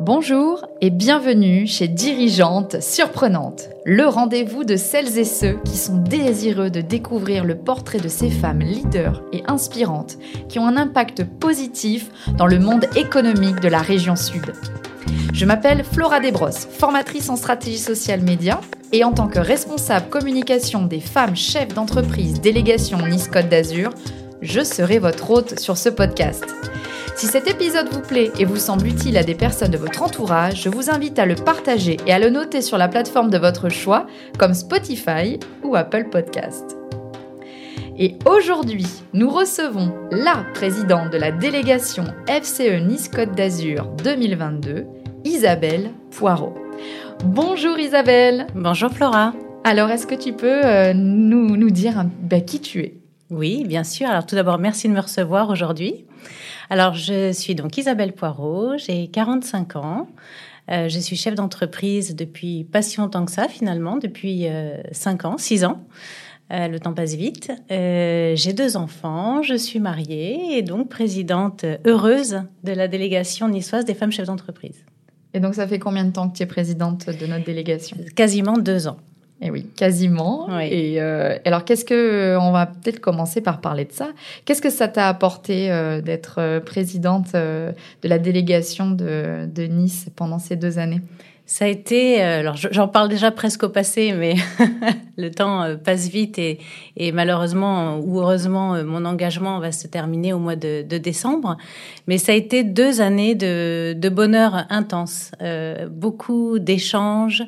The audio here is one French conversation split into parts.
Bonjour et bienvenue chez Dirigeante Surprenante, le rendez-vous de celles et ceux qui sont désireux de découvrir le portrait de ces femmes leaders et inspirantes qui ont un impact positif dans le monde économique de la région Sud. Je m'appelle Flora Desbrosses, formatrice en stratégie sociale média et en tant que responsable communication des femmes chefs d'entreprise délégation Nice Côte d'Azur, je serai votre hôte sur ce podcast. Si cet épisode vous plaît et vous semble utile à des personnes de votre entourage, je vous invite à le partager et à le noter sur la plateforme de votre choix, comme Spotify ou Apple Podcast. Et aujourd'hui, nous recevons la présidente de la délégation FCE Nice Côte d'Azur 2022, Isabelle Poirot. Bonjour Isabelle. Bonjour Flora. Alors, est-ce que tu peux euh, nous, nous, dire bah, qui tu es? Oui, bien sûr. Alors tout d'abord, merci de me recevoir aujourd'hui. Alors, je suis donc Isabelle Poirot, j'ai 45 ans. Euh, je suis chef d'entreprise depuis pas si longtemps que ça, finalement, depuis euh, 5 ans, 6 ans. Euh, le temps passe vite. Euh, j'ai deux enfants, je suis mariée et donc présidente heureuse de la délégation niçoise des femmes chefs d'entreprise. Et donc, ça fait combien de temps que tu es présidente de notre délégation? Quasiment deux ans. Et eh oui, quasiment. Oui. Et euh, alors, qu'est-ce que on va peut-être commencer par parler de ça. Qu'est-ce que ça t'a apporté euh, d'être euh, présidente euh, de la délégation de, de, Nice pendant ces deux années? Ça a été, euh, alors j'en parle déjà presque au passé, mais le temps euh, passe vite et, et, malheureusement ou heureusement, mon engagement va se terminer au mois de, de décembre. Mais ça a été deux années de, de bonheur intense, beaucoup d'échanges.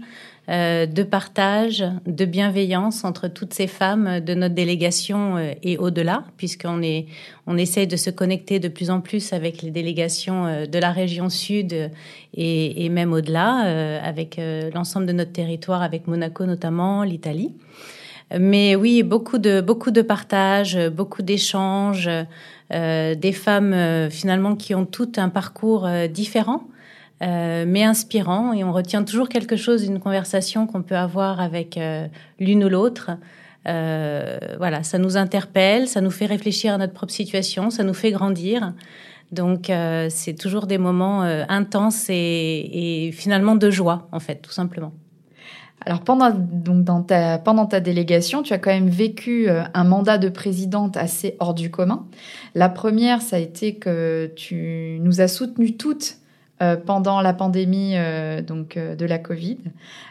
Euh, de partage, de bienveillance entre toutes ces femmes de notre délégation euh, et au-delà, puisqu'on est, on essaye de se connecter de plus en plus avec les délégations euh, de la région sud et, et même au-delà, avec l'ensemble de notre territoire, avec Monaco notamment, l'Italie. Mais oui, beaucoup de beaucoup de partage, beaucoup d'échanges, euh, des femmes finalement qui ont tout un parcours différent euh, mais inspirant. Et on retient toujours quelque chose d'une conversation qu'on peut avoir avec euh, l'une ou l'autre. Euh, voilà, ça nous interpelle, ça nous fait réfléchir à notre propre situation, ça nous fait grandir. Donc, euh, c'est toujours des moments euh, intenses et, et, finalement de joie, en fait, tout simplement. Alors pendant donc dans ta pendant ta délégation, tu as quand même vécu un mandat de présidente assez hors du commun. La première, ça a été que tu nous as soutenues toutes euh, pendant la pandémie euh, donc euh, de la Covid.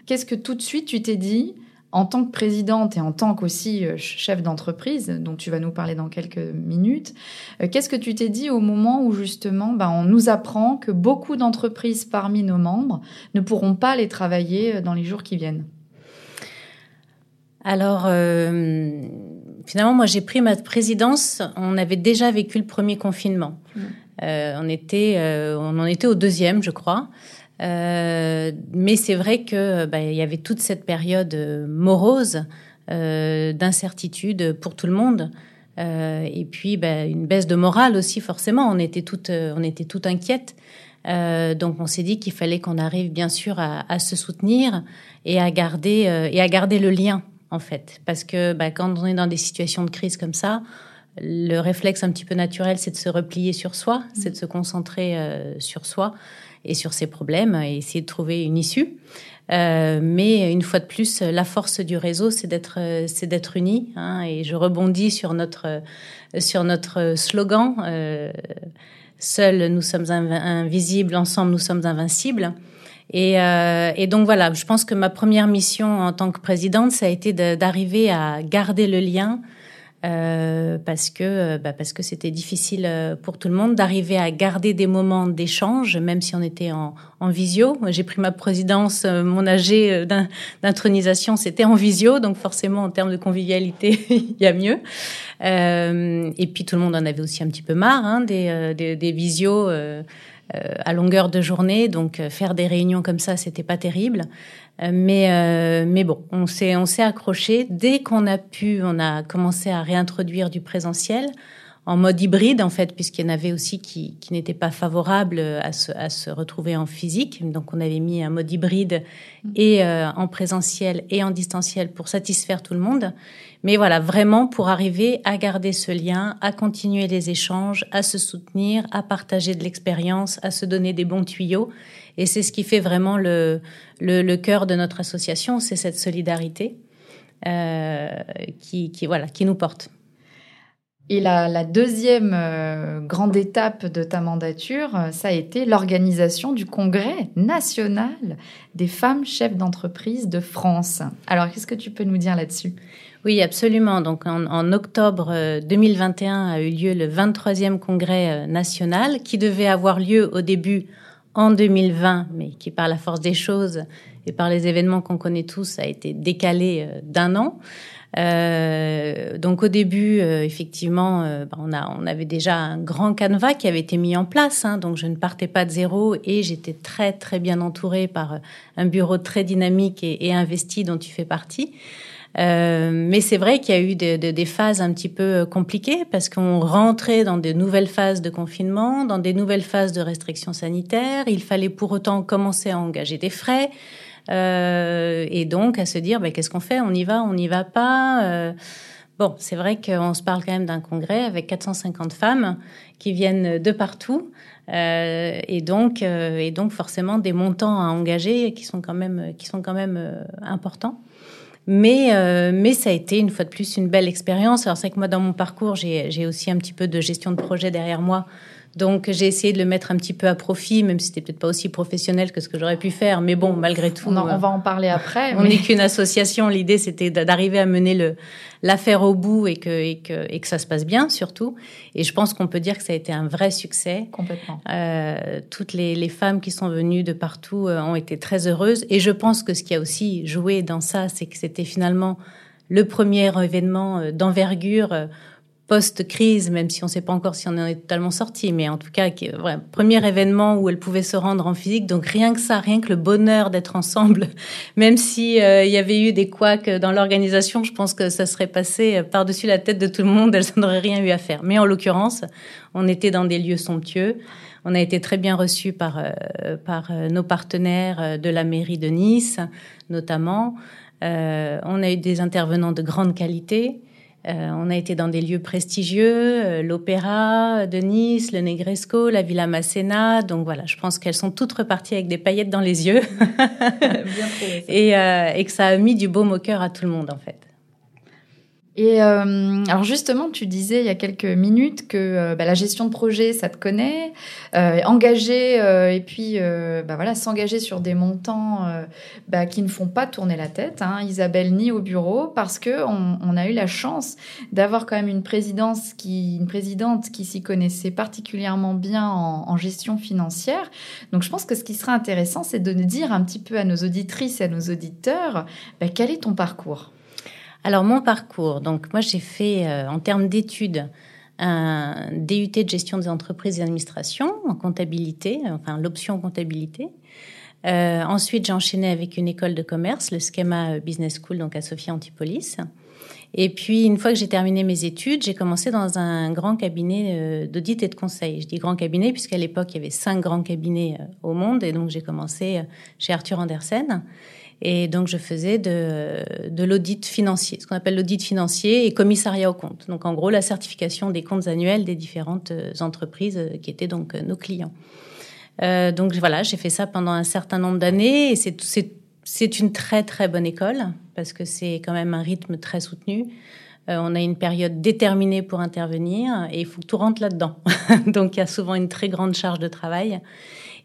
Qu'est-ce que tout de suite tu t'es dit en tant que présidente et en tant qu'aussi chef d'entreprise, dont tu vas nous parler dans quelques minutes, qu'est-ce que tu t'es dit au moment où justement bah, on nous apprend que beaucoup d'entreprises parmi nos membres ne pourront pas aller travailler dans les jours qui viennent? Alors, finalement, moi, j'ai pris ma présidence. On avait déjà vécu le premier confinement. Mmh. Euh, on était, euh, en était au deuxième, je crois. Euh, mais c'est vrai que bah, y avait toute cette période morose d'incertitude pour tout le monde. et puis bah, une baisse de morale aussi forcément. On était toutes, on était toutes inquiètes. Donc on s'est dit qu'il fallait qu'on arrive bien sûr à, se soutenir et à garder et à garder le lien en fait, parce que bah, quand on est dans des situations de crise comme ça, le réflexe un petit peu naturel, c'est de se replier sur soi, mmh. c'est de se concentrer euh, sur soi et sur ses problèmes et essayer de trouver une issue. Euh, mais une fois de plus, la force du réseau, c'est d'être, c'est d'être unis. Hein, et je rebondis sur notre sur notre slogan euh, "Seuls nous sommes inv invisibles, ensemble nous sommes invincibles". Et, euh, et, donc voilà, je pense que ma première mission en tant que présidente, ça a été d'arriver à garder le lien euh, parce que bah, parce que c'était difficile euh, pour tout le monde d'arriver à garder des moments d'échange, même si on était en, en visio. J'ai pris ma présidence, euh, mon AG d'intronisation, c'était en visio, donc forcément en termes de convivialité, il y a mieux. Euh, et puis tout le monde en avait aussi un petit peu marre hein, des, des, des visios à longueur de journée, donc faire des réunions comme ça, c'était pas terrible. Mais, euh, mais bon, on s'est, on s'est accroché. Dès qu'on a pu, on a commencé à réintroduire du présentiel. En mode hybride en fait, puisqu'il y en avait aussi qui, qui n'étaient pas favorables à se, à se retrouver en physique. Donc on avait mis un mode hybride et euh, en présentiel et en distanciel pour satisfaire tout le monde. Mais voilà, vraiment pour arriver à garder ce lien, à continuer les échanges, à se soutenir, à partager de l'expérience, à se donner des bons tuyaux. Et c'est ce qui fait vraiment le, le, le cœur de notre association, c'est cette solidarité euh, qui, qui, voilà, qui nous porte. Et la, deuxième euh, grande étape de ta mandature, euh, ça a été l'organisation du congrès national des femmes chefs d'entreprise de France. Alors, qu'est-ce que tu peux nous dire là-dessus? Oui, absolument. Donc, en, octobre 2021 euh, a eu lieu le 23e congrès national qui devait avoir lieu au début en 2020, mais qui, par la force des choses et par les événements qu'on connaît tous, a été décalé d'un an. Euh, donc au début, euh, effectivement, euh, bah, on, a, on avait déjà un grand canevas qui avait été mis en place, hein, donc je ne partais pas de zéro et j'étais très très bien entourée par un bureau très dynamique et, investi dont tu fais partie. Euh, mais c'est vrai qu'il y a eu de, des phases un petit peu compliquées parce qu'on rentrait dans de nouvelles phases de confinement, dans des nouvelles phases de restrictions sanitaires. Il fallait pour autant commencer à engager des frais. Euh, et donc à se dire, bah, qu'est-ce qu'on fait? On y va On n'y va pas euh, Bon, c'est vrai qu'on se parle quand même d'un congrès avec 450 femmes qui viennent de partout. Euh, et donc, euh, et donc forcément des montants à engager qui sont quand même, qui sont quand même euh, importants. Mais, mais ça a été une fois de plus une belle expérience. Alors c'est que moi dans mon parcours, j'ai aussi un petit peu de gestion de projet derrière moi donc j'ai essayé de le mettre un petit peu à profit, même si c'était peut-être pas aussi professionnel que ce que j'aurais pu faire. Mais bon, malgré tout, on, va en parler après. On n'est qu'une association. L'idée c'était d'arriver à mener le l'affaire au bout et que, et que et que ça se passe bien surtout. Et je pense qu'on peut dire que ça a été un vrai succès. Complètement. Euh, toutes les, les, femmes qui sont venues de partout euh, ont été très heureuses. Et je pense que ce qui a aussi joué dans ça, c'est que c'était finalement le premier événement euh, d'envergure euh, post-crise, même si on ne sait pas encore si on en est totalement sorti, mais en tout cas, ouais, premier événement où elle pouvait se rendre en physique. Donc rien que ça, rien que le bonheur d'être ensemble, même si euh, il y avait eu des couacs dans l'organisation, je pense que ça serait passé euh, par-dessus la tête de tout le monde, elles n'auraient rien eu à faire. Mais en l'occurrence, on était dans des lieux somptueux. On a été très bien reçus par, euh, par nos partenaires de la mairie de Nice, notamment. Euh, on a eu des intervenants de grande qualité. Euh, on a été dans des lieux prestigieux, euh, l'Opéra de Nice, le Negresco, la Villa Masséna. Donc voilà, je pense qu'elles sont toutes reparties avec des paillettes dans les yeux. Bien et, euh, et que ça a mis du baume au cœur à tout le monde en fait. Et euh, alors justement, tu disais il y a quelques minutes que euh, bah, la gestion de projet, ça te connaît, euh, engager euh, et puis euh, bah, voilà, s'engager sur des montants bah, qui ne font pas tourner la tête, hein, Isabelle ni au bureau, parce que on, on a eu la chance d'avoir quand même une présidence qui, une présidente qui s'y connaissait particulièrement bien en, en, gestion financière. Donc je pense que ce qui sera intéressant, c'est de dire un petit peu à nos auditrices et à nos auditeurs bah, quel est ton parcours? Alors mon parcours, donc moi j'ai fait euh, en termes d'études un DUT de gestion des entreprises et administration en comptabilité, enfin l'option comptabilité. Euh, ensuite, j'ai enchaîné avec une école de commerce, le Schema Business School, donc à Sophia Antipolis. Et puis, une fois que j'ai terminé mes études, j'ai commencé dans un grand cabinet euh, d'audit et de conseil. Je dis grand cabinet puisqu'à l'époque, il y avait cinq grands cabinets euh, au monde. Et donc, j'ai commencé chez Arthur Andersen. Et donc, je faisais de, de l'audit financier, ce qu'on appelle l'audit financier et commissariat aux comptes. Donc, en gros, la certification des comptes annuels des différentes euh, entreprises euh, qui étaient donc euh, nos clients. Euh, donc, voilà, j'ai fait ça pendant un certain nombre d'années et c'est, c'est, c'est une très, très bonne école parce que c'est quand même un rythme très soutenu. Euh, on a une période déterminée pour intervenir et il faut que tout rentre là-dedans. donc, il y a souvent une très grande charge de travail.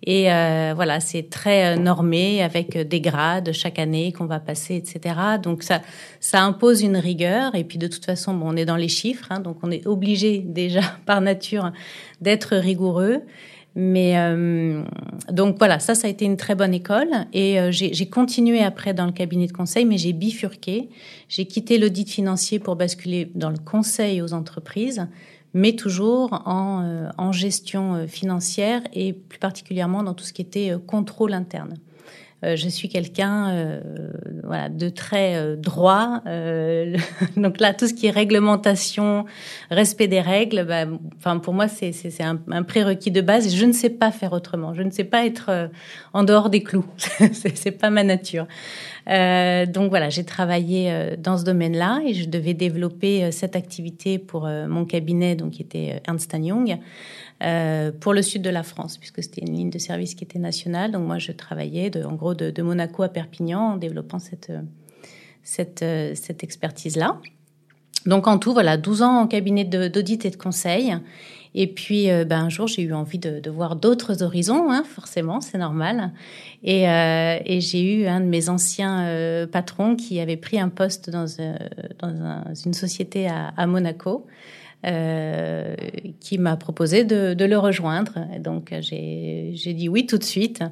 Et euh, voilà, c'est très euh, normé avec euh, des grades chaque année qu'on va passer, etc. Donc ça, ça impose une rigueur. Et puis de toute façon, bon, on est dans les chiffres, hein, donc on est obligé déjà par nature d'être rigoureux. Mais euh, donc voilà, ça, ça a été une très bonne école. Et euh, j'ai continué après dans le cabinet de conseil, mais j'ai bifurqué. J'ai quitté l'audit financier pour basculer dans le conseil aux entreprises mais toujours en, euh, en gestion euh, financière et plus particulièrement dans tout ce qui était euh, contrôle interne. Euh, je suis quelqu'un euh, voilà, de très euh, droit. donc là, tout ce qui est réglementation, respect des règles, bah, enfin pour moi, c'est un, un prérequis de base. Je ne sais pas faire autrement. Je ne sais pas être en dehors des clous. c'est pas ma nature. donc voilà, j'ai travaillé dans ce domaine-là et je devais développer cette activité pour mon cabinet, donc qui était Ernst Young. Euh, pour le sud de la France, puisque c'était une ligne de service qui était nationale. Donc moi, je travaillais de, en gros de, de, Monaco à Perpignan en développant cette, cette, cette expertise-là. Donc en tout, voilà, 12 ans en cabinet d'audit et de conseil. Et puis, euh, ben, un jour, j'ai eu envie de, de voir d'autres horizons, hein, forcément, c'est normal. Et, euh, et j'ai eu un de mes anciens euh, patrons qui avait pris un poste dans, euh, dans un, une société à, à Monaco. Euh, qui m'a proposé de, de, le rejoindre. Donc j'ai dit oui tout de suite,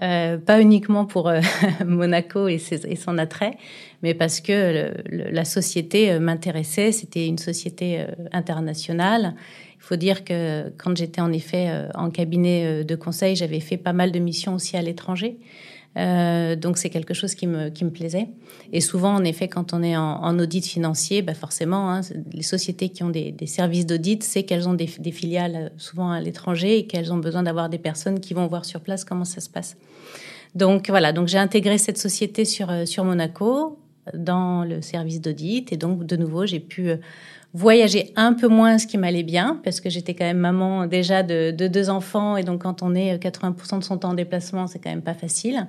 euh, pas uniquement pour euh, Monaco et, ses, et, son attrait, mais parce que le, la société euh, m'intéressait. C'était une société internationale. Il faut dire que quand j'étais en effet en cabinet de conseil, j'avais fait pas mal de missions aussi à l'étranger. Euh, donc c'est quelque chose qui me, qui me plaisait. Et souvent, en effet, quand on est en, audit financier, bah forcément, hein, les sociétés qui ont des, des services d'audit, c'est qu'elles ont des, des, filiales euh, souvent à l'étranger et qu'elles ont besoin d'avoir des personnes qui vont voir sur place comment ça se passe. Donc voilà, donc j'ai intégré cette société sur, euh, sur Monaco dans le service d'audit et donc de nouveau j'ai pu voyager un peu moins, ce qui m'allait bien, parce que j'étais quand même maman déjà de, de, deux enfants, et donc quand on est 80% de son temps en déplacement, c'est quand même pas facile.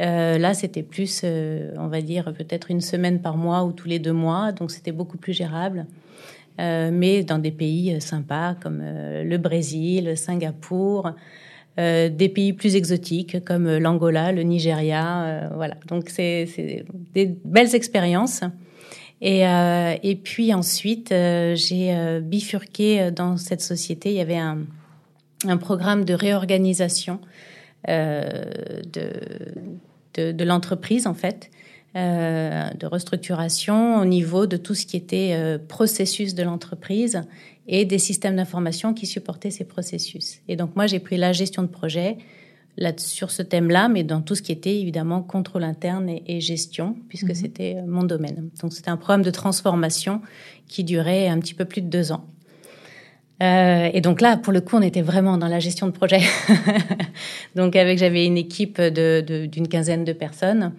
Euh, là, c'était plus, euh, on va dire, peut-être une semaine par mois ou tous les deux mois, donc c'était beaucoup plus gérable. Euh, mais dans des pays euh, sympas comme euh, le Brésil, Singapour, euh, des pays plus exotiques comme l'Angola, le Nigeria, voilà. Donc c'est des belles expériences. Et, euh, et puis ensuite, euh, j'ai euh, bifurqué dans cette société. Il y avait un, programme de réorganisation de, l'entreprise, en fait, de restructuration au niveau de tout ce qui était processus de l'entreprise et des systèmes d'information qui supportaient ces processus. Et donc moi, j'ai pris la gestion de projet, là, sur ce thème-là, mais dans tout ce qui était évidemment contrôle interne et, et gestion, puisque mmh. c'était euh, mon domaine. Donc c'était un programme de transformation qui durait un petit peu plus de deux ans. Euh, et donc là, pour le coup, on était vraiment dans la gestion de projet. donc avec, j'avais une équipe de, de, d'une quinzaine de personnes,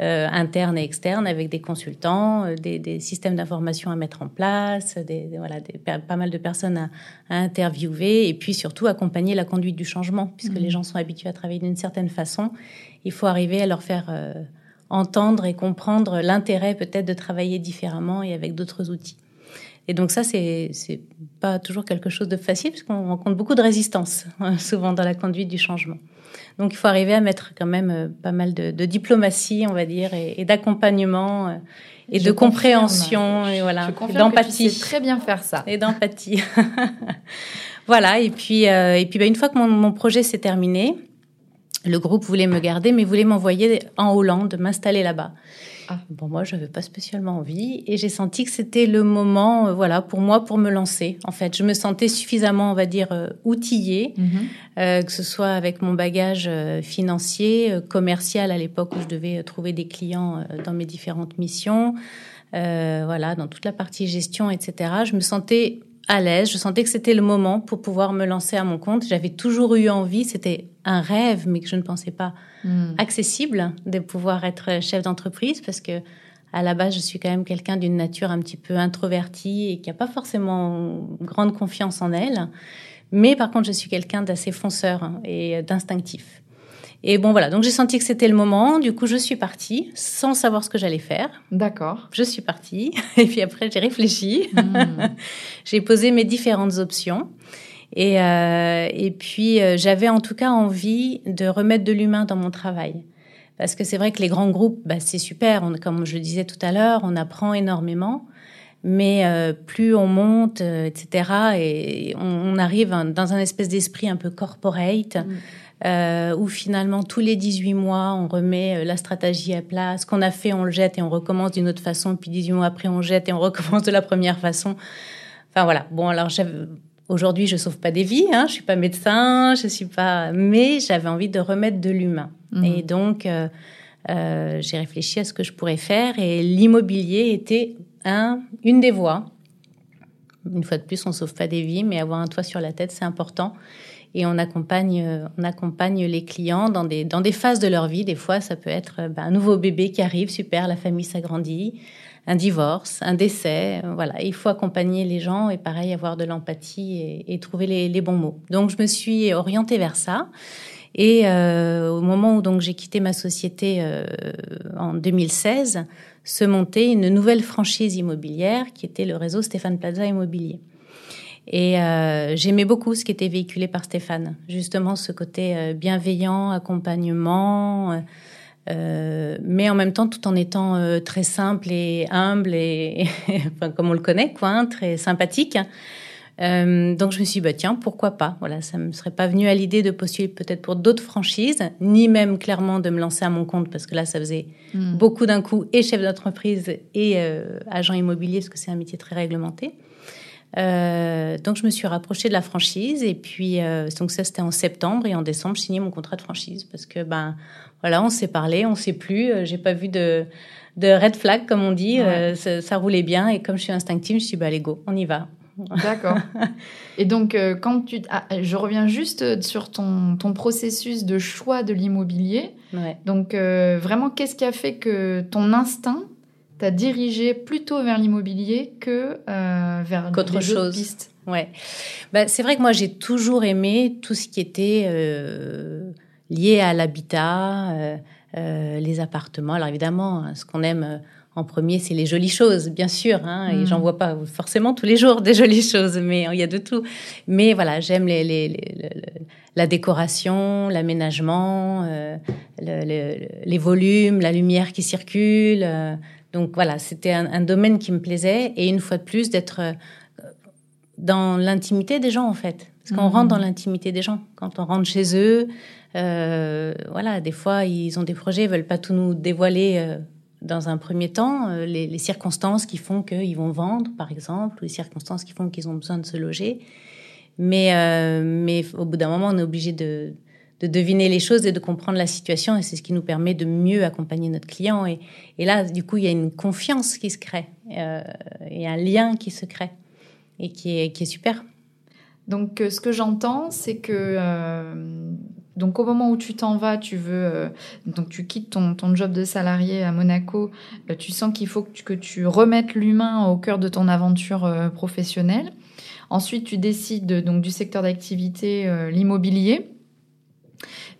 euh, internes et externes, avec des consultants, euh, des, des systèmes d'information à mettre en place, des, des voilà, des, pas mal de personnes à, à, interviewer, et puis surtout accompagner la conduite du changement, puisque mmh. les gens sont habitués à travailler d'une certaine façon. Il faut arriver à leur faire euh, entendre et comprendre l'intérêt peut-être de travailler différemment et avec d'autres outils. Et donc ça, c'est c'est pas toujours quelque chose de facile parce qu'on rencontre beaucoup de résistance hein, souvent dans la conduite du changement. Donc il faut arriver à mettre quand même euh, pas mal de, de diplomatie, on va dire, et, d'accompagnement euh, et de compréhension et voilà, d'empathie. Très bien faire ça. Et d'empathie. voilà. Et puis euh, et puis bah, une fois que mon, mon projet s'est terminé, le groupe voulait me garder, mais voulait m'envoyer en Hollande, m'installer là-bas. Ah. Bon, moi, je n'avais pas spécialement envie et j'ai senti que c'était le moment, euh, voilà, pour moi, pour me lancer. En fait, je me sentais suffisamment, on va dire, euh, outillée, mm -hmm. euh, que ce soit avec mon bagage euh, financier, commercial à l'époque où je devais trouver des clients dans mes différentes missions, voilà, dans toute la partie gestion, etc. Je me sentais à l'aise. Je sentais que c'était le moment pour pouvoir me lancer à mon compte. J'avais toujours eu envie, c'était un rêve, mais que je ne pensais pas mm. accessible de pouvoir être chef d'entreprise parce que à la base, je suis quand même quelqu'un d'une nature un petit peu introvertie et qui n'a pas forcément grande confiance en elle. Mais par contre, je suis quelqu'un d'assez fonceur et d'instinctif. Et bon, voilà. Donc, j'ai senti que c'était le moment. Du coup, je suis partie sans savoir ce que j'allais faire. D'accord. Je suis partie. Et puis après, j'ai réfléchi. Mmh. j'ai posé mes différentes options. Et, euh, et puis, euh, j'avais en tout cas envie de remettre de l'humain dans mon travail. Parce que c'est vrai que les grands groupes, bah, c'est super. On, comme je le disais tout à l'heure, on apprend énormément. Mais euh, plus on monte, etc., et on, on, arrive dans un espèce d'esprit un peu corporate. Mmh euh, où finalement tous les 18 mois, on remet euh, la stratégie à plat. Ce qu'on a fait, on le jette et on recommence d'une autre façon. Puis 18 mois après, on jette et on recommence de la première façon. Enfin voilà. Bon, alors Aujourd'hui, je sauve pas des vies, hein, je suis pas médecin, je suis pas, mais j'avais envie de remettre de l'humain. Mmh. Et donc, euh, euh, j'ai réfléchi à ce que je pourrais faire et l'immobilier était un, une des voies. Une fois de plus, on sauve pas des vies, mais avoir un toit sur la tête, c'est important. Et on accompagne, on accompagne les clients dans des, phases de leur vie. Des fois, ça peut être ben, un nouveau bébé qui arrive, super, la famille s'agrandit un divorce, un décès. Euh, voilà, il faut accompagner les gens et pareil avoir de l'empathie et, trouver les, bons mots. Donc je me suis orientée vers ça. Et euh, au moment où donc j'ai quitté ma société euh, en 2016, se montait une nouvelle franchise immobilière qui était le réseau Stéphane Plaza Immobilier. Et j'aimais beaucoup ce qui était véhiculé par Stéphane, justement ce côté bienveillant, accompagnement, euh, mais en même temps tout en étant euh, très simple et humble et, enfin, comme on le connaît quoi hein, très sympathique. Euh, donc je me suis dit bah tiens pourquoi pas? Voilà ça me serait pas venu à l'idée de postuler peut-être pour d'autres franchises ni même clairement de me lancer à mon compte parce que là ça faisait hmm. beaucoup d'un coup et chef d'entreprise et euh, agent immobilier parce que c'est un métier très réglementé euh, donc je me suis rapprochée de la franchise et puis euh, donc ça c'était en septembre et en décembre je signais mon contrat de franchise parce que ben voilà on s'est parlé on s'est plus euh, j'ai pas vu de de red flag comme on dit euh, ça, ça, roulait bien et comme je suis instinctive je suis dit bah allez go on y va D'accord. Et donc, quand tu... Ah, je reviens juste sur ton, ton processus de choix de l'immobilier. Ouais. Donc, vraiment, qu'est-ce qui a fait que ton instinct t'as dirigé plutôt vers l'immobilier que euh, vers d'autres chose. pistes. Ouais. Bah, c'est vrai que moi j'ai toujours aimé tout ce qui était euh, lié à l'habitat, euh, euh les appartements. Alors évidemment, hein, ce qu'on aime en premier, c'est les jolies choses, bien sûr. Hein, Et j'en mm. vois pas forcément tous les jours des jolies choses, mais il y a de tout. Mais voilà, j'aime les, les, les, la décoration, l'aménagement, euh, les volumes, la lumière qui circule. Donc voilà, c'était un, domaine qui me plaisait et une fois de plus d'être euh, dans l'intimité des gens en fait, parce qu'on rentre dans mhm. l'intimité des gens quand on rentre chez eux. Euh, voilà, des fois ils ont des projets, ils veulent pas tout nous dévoiler. Euh, dans un premier temps, les, circonstances qui font qu'ils vont vendre, par exemple, ou les circonstances qui font qu'ils ont besoin de se loger. Mais, mais au bout d'un moment, on est obligé de, de deviner les choses et de comprendre la situation. Et c'est ce qui nous permet de mieux accompagner notre client. Et, et là, du coup, il y a une confiance qui se crée euh, et un lien qui se crée et qui est, qui est super. Donc, euh, ce que j'entends, c'est que euh, donc au moment où tu t'en vas, tu veux euh, donc tu quittes ton, ton job de salarié à Monaco, euh, tu sens qu'il faut que tu, que tu remettes l'humain au cœur de ton aventure professionnelle. Ensuite, tu décides donc du secteur d'activité l'immobilier.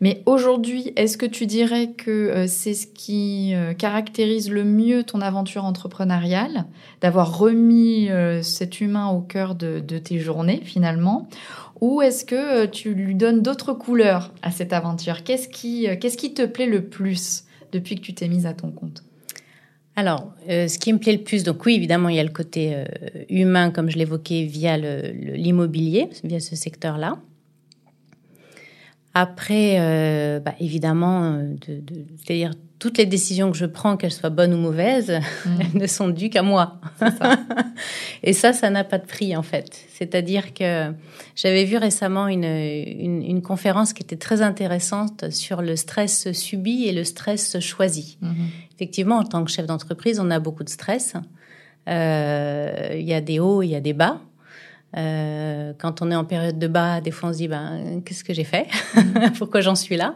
Mais aujourd'hui, est-ce que tu dirais que euh, c'est ce qui euh, caractérise le mieux ton aventure entrepreneuriale, d'avoir remis euh, cet humain au cœur de, tes journées finalement? Ou est-ce que tu lui donnes d'autres couleurs à cette aventure? Qu'est-ce qui, qu'est-ce qui te plaît le plus depuis que tu t'es mise à ton compte? Alors, ce qui me plaît le plus, donc oui, évidemment, il y a le côté humain, comme je l'évoquais, via l'immobilier, via ce secteur-là. Après, euh, bah, évidemment, euh, de, de, c'est-à-dire toutes les décisions que je prends, qu'elles soient bonnes ou mauvaises, mm. elles ne sont dues qu'à moi. Ça. Et ça, ça n'a pas de prix en fait. C'est-à-dire que j'avais vu récemment une, une, une, conférence qui était très intéressante sur le stress subi et le stress choisi. Mm-hmm. Effectivement, en tant que chef d'entreprise, on a beaucoup de stress. Euh, il y a des hauts, il y a des bas. Euh, quand on est en période de bas, des fois on se dit ben qu'est-ce que j'ai fait Pourquoi j'en suis là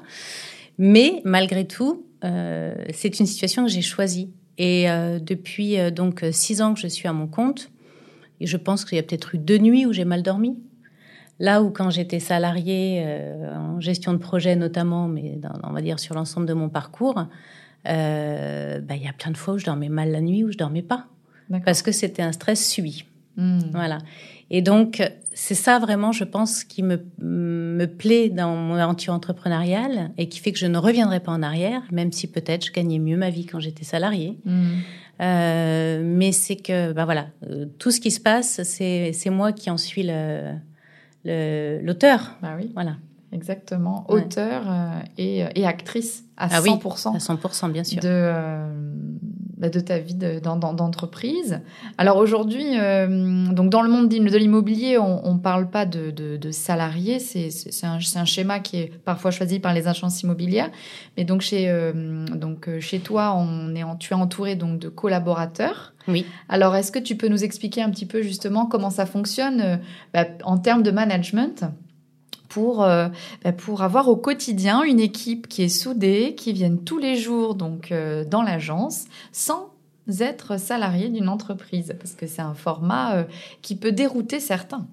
Mais malgré tout, euh, c'est une situation que j'ai choisie. Et euh, depuis donc six ans que je suis à mon compte, et je pense qu'il y a peut-être eu deux nuits où j'ai mal dormi. Là où quand j'étais salariée en gestion de projet notamment, mais dans, on va dire sur l'ensemble de mon parcours, bah, il y a plein de fois où je dormais mal la nuit ou je dormais pas parce que c'était un stress subi. Hmm. Voilà. Et donc, c'est ça vraiment, je pense, qui me, me plaît dans mon aventure entrepreneuriale et qui fait que je ne reviendrai pas en arrière, même si peut-être je gagnais mieux ma vie quand j'étais salariée. Hmm. Euh, mais c'est que, ben voilà, euh, tout ce qui se passe, c'est, moi qui en suis le, l'auteur. bah oui. Voilà. Exactement. Auteur euh, et, et, actrice à ah 100%. Oui, à 100%, bien sûr. De, bah, de ta vie d'entreprise. Alors aujourd'hui, euh, donc dans le monde de l'immobilier, on ne parle pas de, de, salariés, c'est un, un, schéma qui est parfois choisi par les agences immobilières. Mais donc chez, euh, donc euh, chez toi, on est tu es entouré donc de collaborateurs. Oui. Alors est-ce que tu peux nous expliquer un petit peu justement comment ça fonctionne bah, en termes de management? Pour, bah, pour avoir au quotidien une équipe qui est soudée, qui vienne tous les jours donc dans l'agence, sans être salarié d'une entreprise Parce que c'est un format euh, qui peut dérouter certains.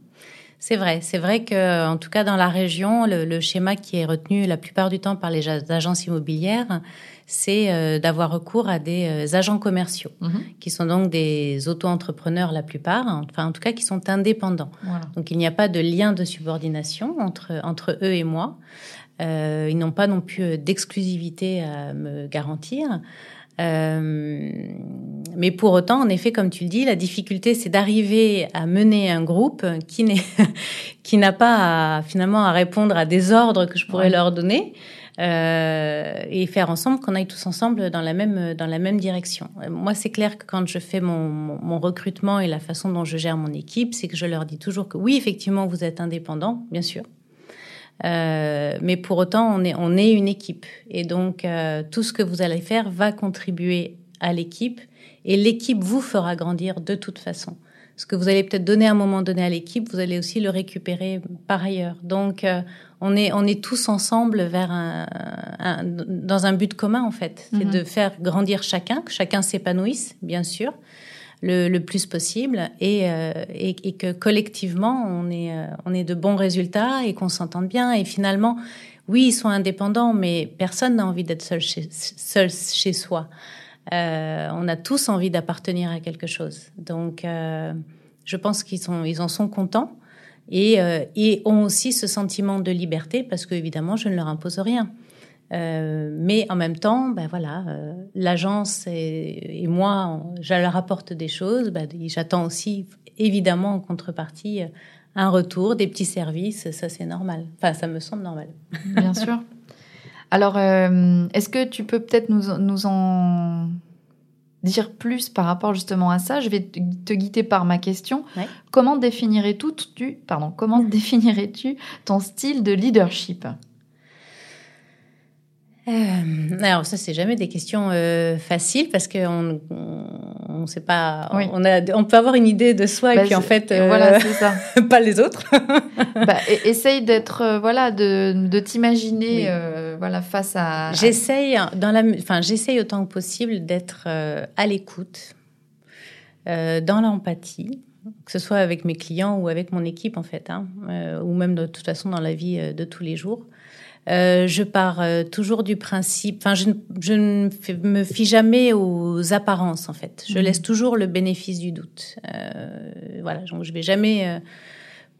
C'est vrai, c'est vrai que en tout cas dans la région, le, schéma qui est retenu la plupart du temps par les agences immobilières, c'est euh, d'avoir recours à des euh, agents commerciaux, mhm. qui sont donc des auto-entrepreneurs la plupart, enfin en tout cas qui sont indépendants. Donc il n'y a pas de lien de subordination entre entre eux et moi. ils n'ont pas non plus d'exclusivité à me garantir. Euh, mais pour autant, en effet, comme tu le dis, la difficulté, c'est d'arriver à mener un groupe qui n'est qui n'a pas finalement à répondre à des ordres que je pourrais leur donner. Euh, et faire ensemble qu'on aille tous ensemble dans la même dans la même direction. Moi, c'est clair que quand je fais mon, mon, recrutement et la façon dont je gère mon équipe, c'est que je leur dis toujours que oui, effectivement, vous êtes indépendant, bien sûr, euh, mais pour autant, on est, on est une équipe. Et donc, euh, tout ce que vous allez faire va contribuer à l'équipe. Et l'équipe vous fera grandir de toute façon. Ce que vous allez peut-être donner à un moment donné à l'équipe, vous allez aussi le récupérer par ailleurs. Donc, euh, on, est, on est tous ensemble vers un, un dans un but commun, en fait. C'est mm-hmm. de faire grandir chacun, que chacun s'épanouisse, bien sûr le, plus possible et, euh, et, et, que collectivement on est, euh, on est de bons résultats et qu'on s'entende bien. Et finalement, oui, ils sont indépendants, mais personne n'a envie d'être seul chez, seul chez soi. Euh, on a tous envie d'appartenir à quelque chose. Donc, euh, je pense qu'ils sont, ils en sont contents et, euh, et ont aussi ce sentiment de liberté parce que évidemment, je ne leur impose rien. Euh, mais en même temps, ben voilà, euh, l'agence et, moi, je leur apporte des choses. Ben, J'attends aussi, évidemment, en contrepartie, un retour, des petits services. Ça, c'est normal. Enfin, ça me semble normal. Bien sûr. Alors, euh, est-ce que tu peux peut-être nous, nous en dire plus par rapport justement à ça Je vais te guider par ma question. Comment définirais-tu, pardon, comment définirais-tu ton style de leadership? Euh, alors ça c'est jamais des questions euh, faciles parce qu'on on, sait pas on a on peut avoir une idée de soi et bah, puis en fait euh, voilà c'est ça. pas les autres. Bah, essaye d'être euh, voilà de, de t'imaginer euh, voilà face à j'essaye dans la enfin j'essaye autant que possible d'être à l'écoute dans l'empathie que ce soit avec mes clients ou avec mon équipe en fait hein, ou même de toute façon dans la vie de tous les jours euh, je pars euh, toujours du principe, enfin, je, je, ne me fie jamais aux apparences, en fait. Je mhm. laisse toujours le bénéfice du doute. Euh, voilà, donc je vais jamais euh,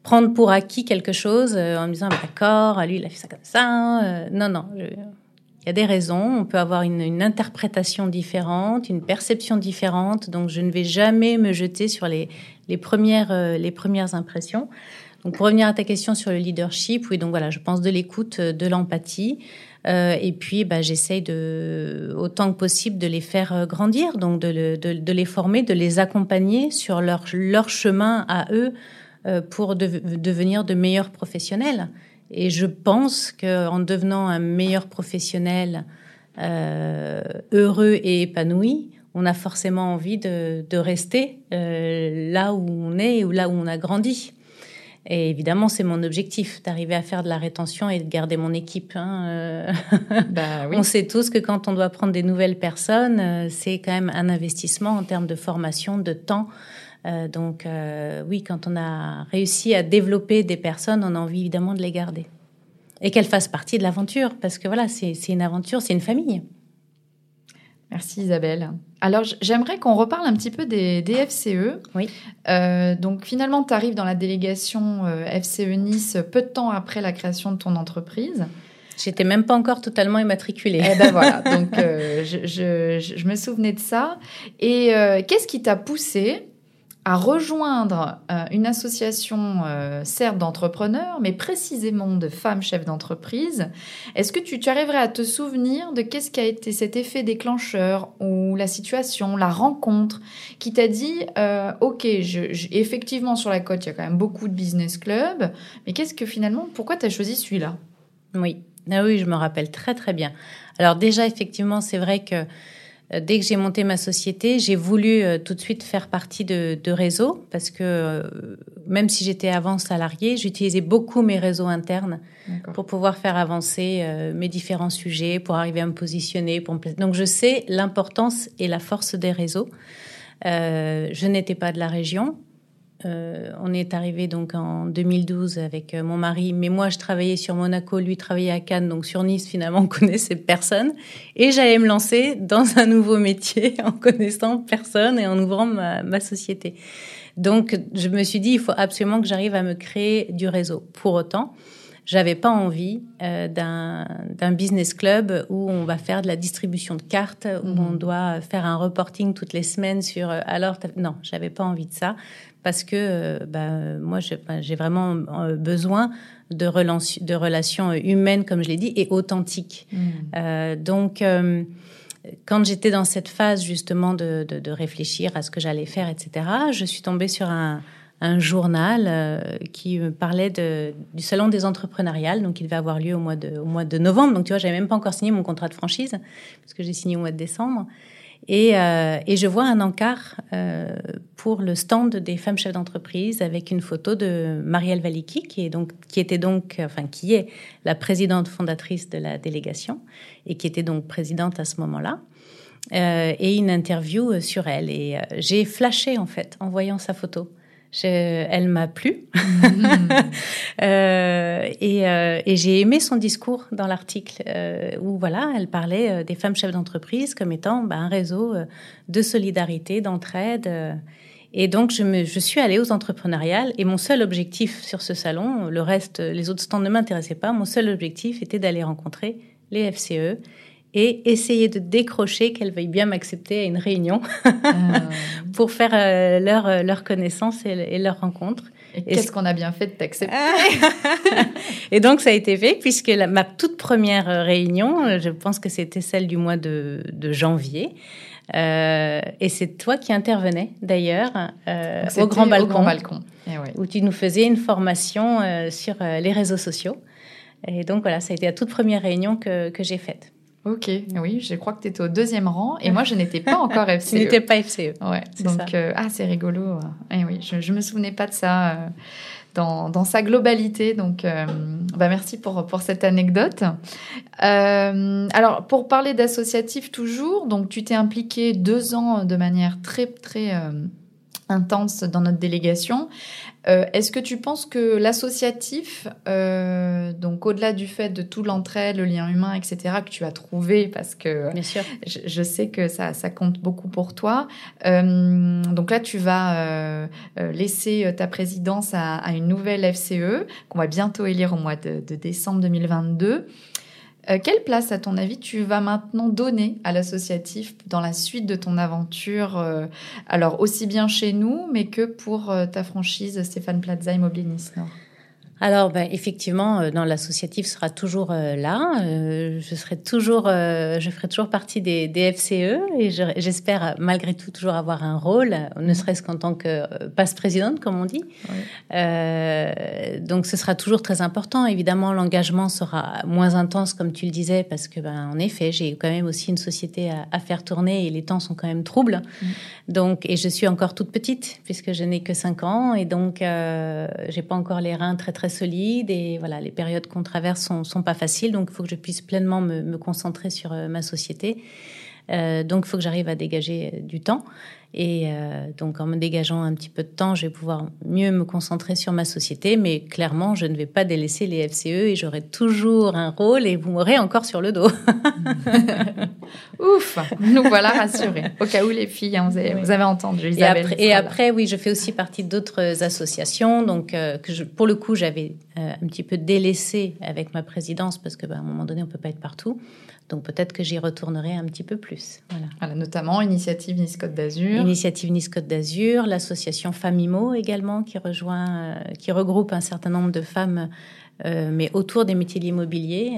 prendre pour acquis quelque chose en me disant, d'accord, lui, il a fait ça comme ça. non, non. il y a des raisons, on peut avoir une, une, interprétation différente, une perception différente, donc je ne vais jamais me jeter sur les, les, premières, les premières impressions. Pour revenir à ta question sur le leadership, oui, donc voilà, je pense de l'écoute, euh, de l'empathie. Euh, et puis, bah, j'essaye de, autant que possible de les faire euh, grandir, donc de, les former, de les accompagner sur leur, chemin à eux pour devenir de meilleurs professionnels. Et je pense qu'en devenant un meilleur professionnel heureux et épanoui, on a forcément envie de, de rester là où on est ou là où on a grandi. Et évidemment, c'est mon objectif d'arriver à faire de la rétention et de garder mon équipe. Hein. Euh. Bah, oui. On sait tous que quand on doit prendre des nouvelles personnes, euh, c'est quand même un investissement en termes de formation, de temps. Euh, donc oui, quand on a réussi à développer des personnes, on a envie évidemment de les garder et qu'elles fassent partie de l'aventure, parce que voilà, c'est une aventure, c'est une famille. Merci Isabelle. Alors j'aimerais qu'on reparle un petit peu des, FCE. Oui. Euh, donc finalement, tu arrives dans la délégation euh, FCE Nice peu de temps après la création de ton entreprise. J'étais même pas encore totalement immatriculée. Eh ben voilà, donc euh, je, je, je, me souvenais de ça. Et qu'est-ce qui t'a poussé à rejoindre euh, une association, euh, certes d'entrepreneurs, mais précisément de femmes chefs d'entreprise. Est-ce que tu, arriverais à te souvenir de qu'est-ce qui a été cet effet déclencheur ou la situation, la rencontre qui t'a dit, euh, ok, effectivement sur la côte, il y a quand même beaucoup de business clubs, mais qu'est-ce que finalement, pourquoi tu as choisi celui-là? Oui, ah oui, je me rappelle très très bien. Alors déjà, effectivement, c'est vrai que dès que j'ai monté ma société, j'ai voulu euh, tout de suite faire partie de, de réseaux parce que euh, même si j'étais avant salarié, j'utilisais beaucoup mes réseaux internes pour pouvoir faire avancer mes différents sujets, pour arriver à me positionner. Pour me... Donc je sais l'importance et la force des réseaux. Euh, je n'étais pas de la région, euh, on est arrivé donc en 2012 avec euh, mon mari, mais moi je travaillais sur Monaco, lui travaillait à Cannes, donc sur Nice finalement on connaissait personne, et j'allais me lancer dans un nouveau métier en connaissant personne et en ouvrant ma, société. Donc je me suis dit il faut absolument que j'arrive à me créer du réseau. Pour autant, j'avais pas envie euh, d'un business club où on va faire de la distribution de cartes, où mmh. on doit faire un reporting toutes les semaines sur. alors non, j'avais pas envie de ça parce que euh, bah, moi, j'ai vraiment euh, besoin de, de relations humaines, comme je l'ai dit, et authentiques. Mm. Euh, donc, quand j'étais dans cette phase justement de, réfléchir à ce que j'allais faire, etc., je suis tombée sur un, journal qui me parlait du salon des entrepreneuriales, donc il devait avoir lieu au mois de, au mois de novembre. Donc tu vois, j'avais même pas encore signé mon contrat de franchise parce que j'ai signé au mois de décembre. Et, euh, et, je vois un encart euh, pour le stand des femmes chefs d'entreprise avec une photo de Marielle Valiki, qui, est donc, qui était donc, enfin, qui est la présidente fondatrice de la délégation et qui était donc présidente à ce moment-là. Euh, et une interview sur elle. Et euh, j'ai flashé, en fait, en voyant sa photo elle m'a plu. euh, et, euh, et j'ai aimé son discours dans l'article euh, où voilà, elle parlait euh, des femmes chefs d'entreprise comme étant bah, un réseau euh, de solidarité, d'entraide. Et donc, je, me, je suis allée aux entrepreneuriales et mon seul objectif sur ce salon, le reste, les autres stands ne m'intéressaient pas, mon seul objectif était d'aller rencontrer les FCE et essayer de décrocher qu'elle veuille bien m'accepter à une réunion ah. pour faire euh, leur, euh, leur connaissance et, leur rencontre. Et qu'est-ce qu'on a bien fait de t'accepter Et donc ça a été fait puisque ma toute première euh, réunion, je pense que c'était celle du mois de, de janvier. Euh, et c'est toi qui intervenais d'ailleurs au grand balcon, au grand balcon. Eh où tu nous faisais une formation sur les réseaux sociaux. Et donc voilà, ça a été la toute première réunion que, que j'ai faite. Ok, oui, je crois que tu étais au deuxième rang et moi je n'étais pas encore FCE. tu n'étais pas FCE. Ouais, donc euh, ah c'est rigolo. Et eh oui, je, je me souvenais pas de ça euh, dans, dans, sa globalité. Donc euh, bah merci pour pour cette anecdote. alors pour parler d'associatif toujours, donc tu t'es impliqué deux ans de manière très très intense dans notre délégation. Euh, est-ce que tu penses que l'associatif, euh, donc au-delà du fait de tout l'entraide, le lien humain, etc., que tu as trouvé, parce que Bien sûr. Je, sais que ça, ça, compte beaucoup pour toi, euh, donc là tu vas laisser ta présidence à, à, une nouvelle FCE qu'on va bientôt élire au mois de, de décembre 2022. Euh, quelle place, à ton avis, tu vas maintenant donner à l'associatif dans la suite de ton aventure euh, Alors, aussi bien chez nous, mais que pour euh, ta franchise Stéphane Plaza Immobilier Nice Nord? Alors, ben, effectivement, euh, dans l'associatif sera toujours euh, là. Euh, je serai toujours, je ferai toujours partie des, des FCE et j'espère malgré tout toujours avoir un rôle, ne serait-ce qu'en tant que passe-présidente, comme on dit. donc, ce sera toujours très important. Évidemment, l'engagement sera moins intense, comme tu le disais, parce que, ben, en effet, j'ai quand même aussi une société à, à, faire tourner et les temps sont quand même troubles. Mm. Donc, et je suis encore toute petite puisque je n'ai que 5 ans et donc j'ai pas encore les reins très très solide et voilà, les périodes qu'on traverse sont, sont pas faciles, donc il faut que je puisse pleinement me, concentrer sur euh, ma société. Euh, donc il faut que j'arrive à dégager euh, du temps. Et euh, donc, en me dégageant un petit peu de temps, je vais pouvoir mieux me concentrer sur ma société. Mais clairement, je ne vais pas délaisser les FCE et j'aurai toujours un rôle et vous m'aurez encore sur le dos. Ouf, nous voilà rassurés. Au cas où les filles, hein, vous, avez, vous, avez, entendu Isabelle. Et après, et après, oui, je fais aussi partie d'autres associations. Donc, euh, que je, pour le coup, j'avais euh, un petit peu délaissé avec ma présidence parce qu'à bah, un moment donné, on peut pas être partout. Donc peut-être que j'y retournerai un petit peu plus. Voilà. notamment Initiative Nice Côte d'Azur d'Azur. Initiative Nice Côte d'Azur, l'association Femimo également qui rejoint, qui regroupe un certain nombre de femmes, mais autour des métiers de l'immobilier.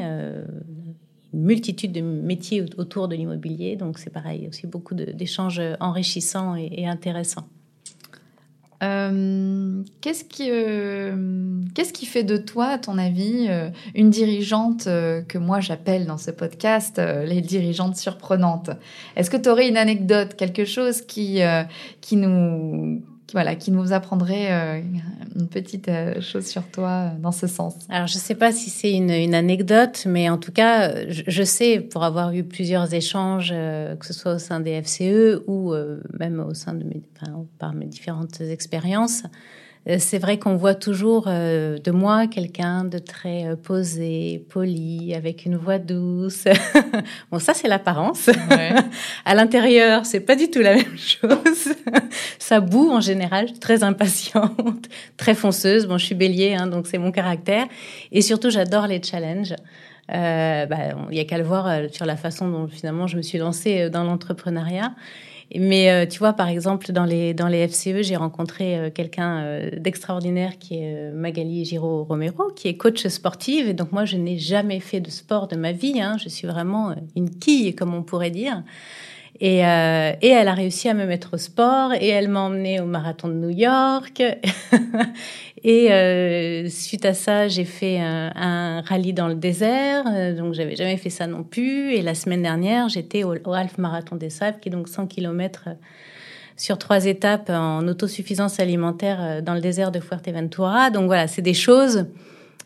une multitude de métiers autour de l'immobilier, donc c'est pareil, aussi beaucoup d'échanges enrichissants et intéressants. Euh, qu'est-ce qui, euh, qu'est-ce qui fait de toi, à ton avis, euh, une dirigeante que moi j'appelle dans ce podcast les dirigeantes surprenantes? Est-ce que tu aurais une anecdote, quelque chose qui, qui nous voilà, qui nous apprendrait euh, une petite euh, chose sur toi euh, dans ce sens. Alors, je ne sais pas si c'est une, une, anecdote, mais en tout cas, je, sais, pour avoir eu plusieurs échanges, que ce soit au sein des FCE ou même au sein de mes, enfin, par mes différentes expériences, c'est vrai qu'on voit toujours euh, de moi quelqu'un de très euh, posé, poli, avec une voix douce. bon, ça c'est l'apparence. à l'intérieur, c'est pas du tout la même chose. ça boue en général, très impatiente, très fonceuse. Bon, je suis bélier, hein, donc c'est mon caractère. Et surtout, j'adore les challenges. Euh, bah, il y a qu'à le voir sur la façon dont finalement je me suis lancée dans l'entrepreneuriat. Mais euh, tu vois, par exemple, dans les, dans les FCE, j'ai rencontré euh, quelqu'un euh, d'extraordinaire qui est Magali Giraud Romero, qui est coach sportive. Et donc, moi, je n'ai jamais fait de sport de ma vie. Hein. Je suis vraiment une quille, comme on pourrait dire. Et, euh, et, elle a réussi à me mettre au sport et elle m'a emmenée au marathon de New York. et euh, suite à ça, j'ai fait un, un, rallye dans le désert, euh, donc j'avais jamais fait ça non plus. Et la semaine dernière, j'étais au, au, Half Marathon des Sables, qui est donc 100 km sur trois étapes en autosuffisance alimentaire euh, dans le désert de Fuerteventura. Donc voilà, c'est des choses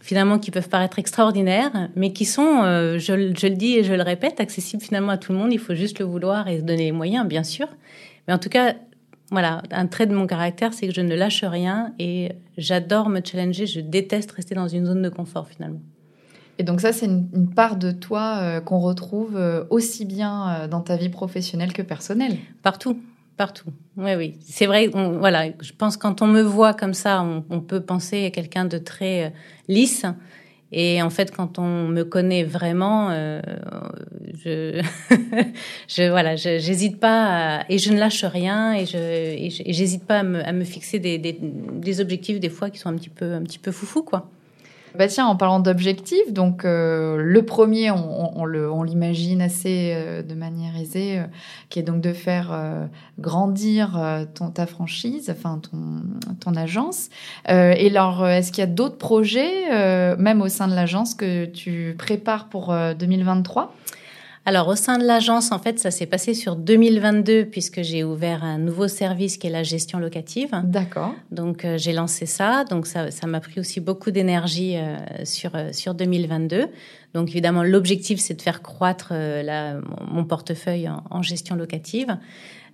finalement qui peuvent paraître extraordinaires, mais qui sont, euh, je, le dis et je le répète, accessibles finalement à tout le monde. Il faut juste le vouloir et se donner les moyens, bien sûr. Mais en tout cas, voilà, un trait de mon caractère, c'est que je ne lâche rien et j'adore me challenger. Je déteste rester dans une zone de confort finalement. Et donc ça, c'est une, part de toi euh, qu'on retrouve euh, aussi bien dans ta vie professionnelle que personnelle. Partout. Partout. Oui, oui. C'est vrai. voilà. Je pense quand on me voit comme ça, on, peut penser à quelqu'un de très euh, lisse. Et en fait, quand on me connaît vraiment, euh, je, je, voilà, j'hésite pas et je ne lâche rien et je, j'hésite pas à me, à me fixer des, des, des, objectifs des fois qui sont un petit peu, un petit peu foufou, quoi. Bah tiens, en parlant d'objectifs, donc euh, le premier, on, l'imagine assez euh, de manière aisée, euh, qui est donc de faire grandir ton, ta franchise, enfin ton, ton agence. et alors, est-ce qu'il y a d'autres projets, même au sein de l'agence, que tu prépares pour 2023 alors au sein de l'agence, en fait, ça s'est passé sur 2022 puisque j'ai ouvert un nouveau service qui est la gestion locative. D'accord. Donc euh, j'ai lancé ça, donc ça ça m'a pris aussi beaucoup d'énergie euh, sur euh, sur 2022. Donc évidemment l'objectif c'est de faire croître la, mon portefeuille en, en gestion locative.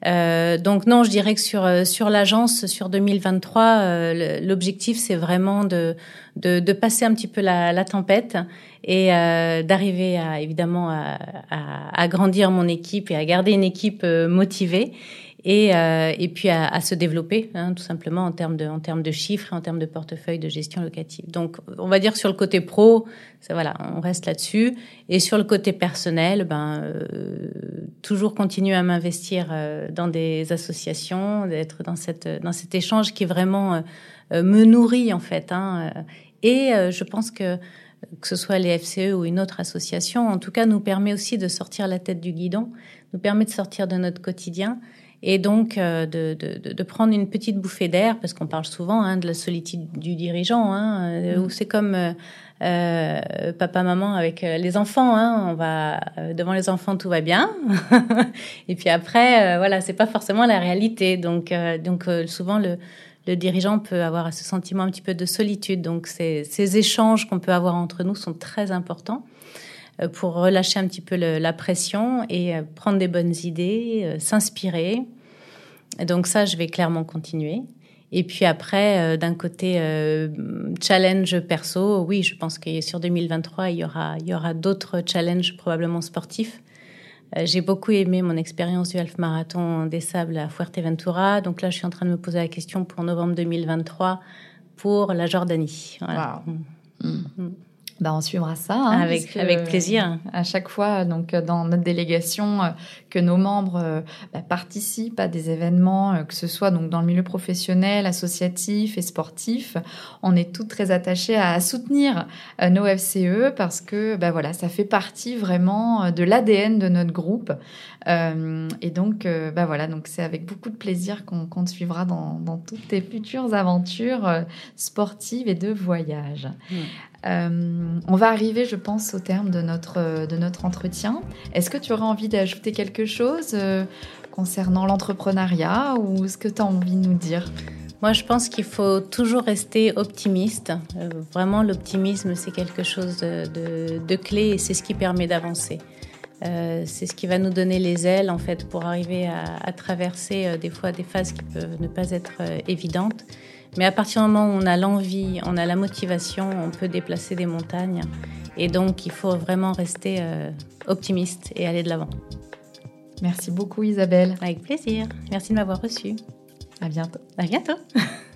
Euh, donc non, je dirais que sur sur l'agence sur 2023, l'objectif c'est vraiment de, de, de passer un petit peu la, la tempête et euh, d'arriver à évidemment à, à, à, grandir mon équipe et à garder une équipe euh, motivée et, euh, et puis à, à se développer hein, tout simplement en termes de en termes de chiffres en termes de portefeuille de gestion locative. Donc on va dire sur le côté pro, ça voilà, on reste là-dessus. Et sur le côté personnel, ben euh, toujours continuer à m'investir euh, dans des associations, d'être dans cette dans cet échange qui vraiment me nourrit en fait hein, et je pense que que ce soit les FCE ou une autre association, en tout cas, nous permet aussi de sortir la tête du guidon, nous permet de sortir de notre quotidien et donc euh, de, de, de, prendre une petite bouffée d'air, parce qu'on parle souvent hein, de la solitude du dirigeant, hein, euh, mm. où c'est comme euh, euh, papa, maman avec les enfants. Hein, on va devant les enfants, tout va bien, et puis après, voilà, c'est pas forcément la réalité. Donc, donc souvent le le dirigeant peut avoir ce sentiment un petit peu de solitude. Donc ces, ces échanges qu'on peut avoir entre nous sont très importants euh, pour relâcher un petit peu le, la pression et euh, prendre des bonnes idées, euh, s'inspirer. Donc ça, je vais clairement continuer. Et puis après, d'un côté euh, challenge perso, oui, je pense que sur 2023, il y aura, il y aura d'autres challenges probablement sportifs euh, j'ai beaucoup aimé mon expérience du half marathon des sables à Fuerteventura. Donc là, je suis en train de me poser la question pour novembre 2023 pour la Jordanie. Voilà. Mm. Bah, on suivra ça. Hein, avec, avec plaisir. À chaque fois, donc, dans notre délégation, euh, que nos membres euh, bah, participent à des événements, euh, que ce soit donc dans le milieu professionnel, associatif et sportif, on est toutes très attachés à soutenir nos FCE parce que, bah, voilà, ça fait partie vraiment de l'ADN de notre groupe. Et donc, bah, voilà, donc c'est avec beaucoup de plaisir qu'on te suivra dans, dans, toutes tes futures aventures sportives et de voyage. Mmh. Euh, on va arriver, je pense, au terme de notre, de notre entretien. Est-ce que tu aurais envie d'ajouter quelque chose euh, concernant l'entrepreneuriat ou ce que tu as envie de nous dire? Moi, je pense qu'il faut toujours rester optimiste. Euh, vraiment, l'optimisme, c'est quelque chose de, clé et c'est ce qui permet d'avancer. C'est ce qui va nous donner les ailes, en fait, pour arriver à traverser des fois des phases qui peuvent ne pas être évidentes. Mais à partir du moment où on a l'envie, on a la motivation, on peut déplacer des montagnes. Et donc, il faut vraiment rester euh, optimiste et aller de l'avant. Merci beaucoup Isabelle. Avec plaisir. Merci de m'avoir reçue. À bientôt. À bientôt.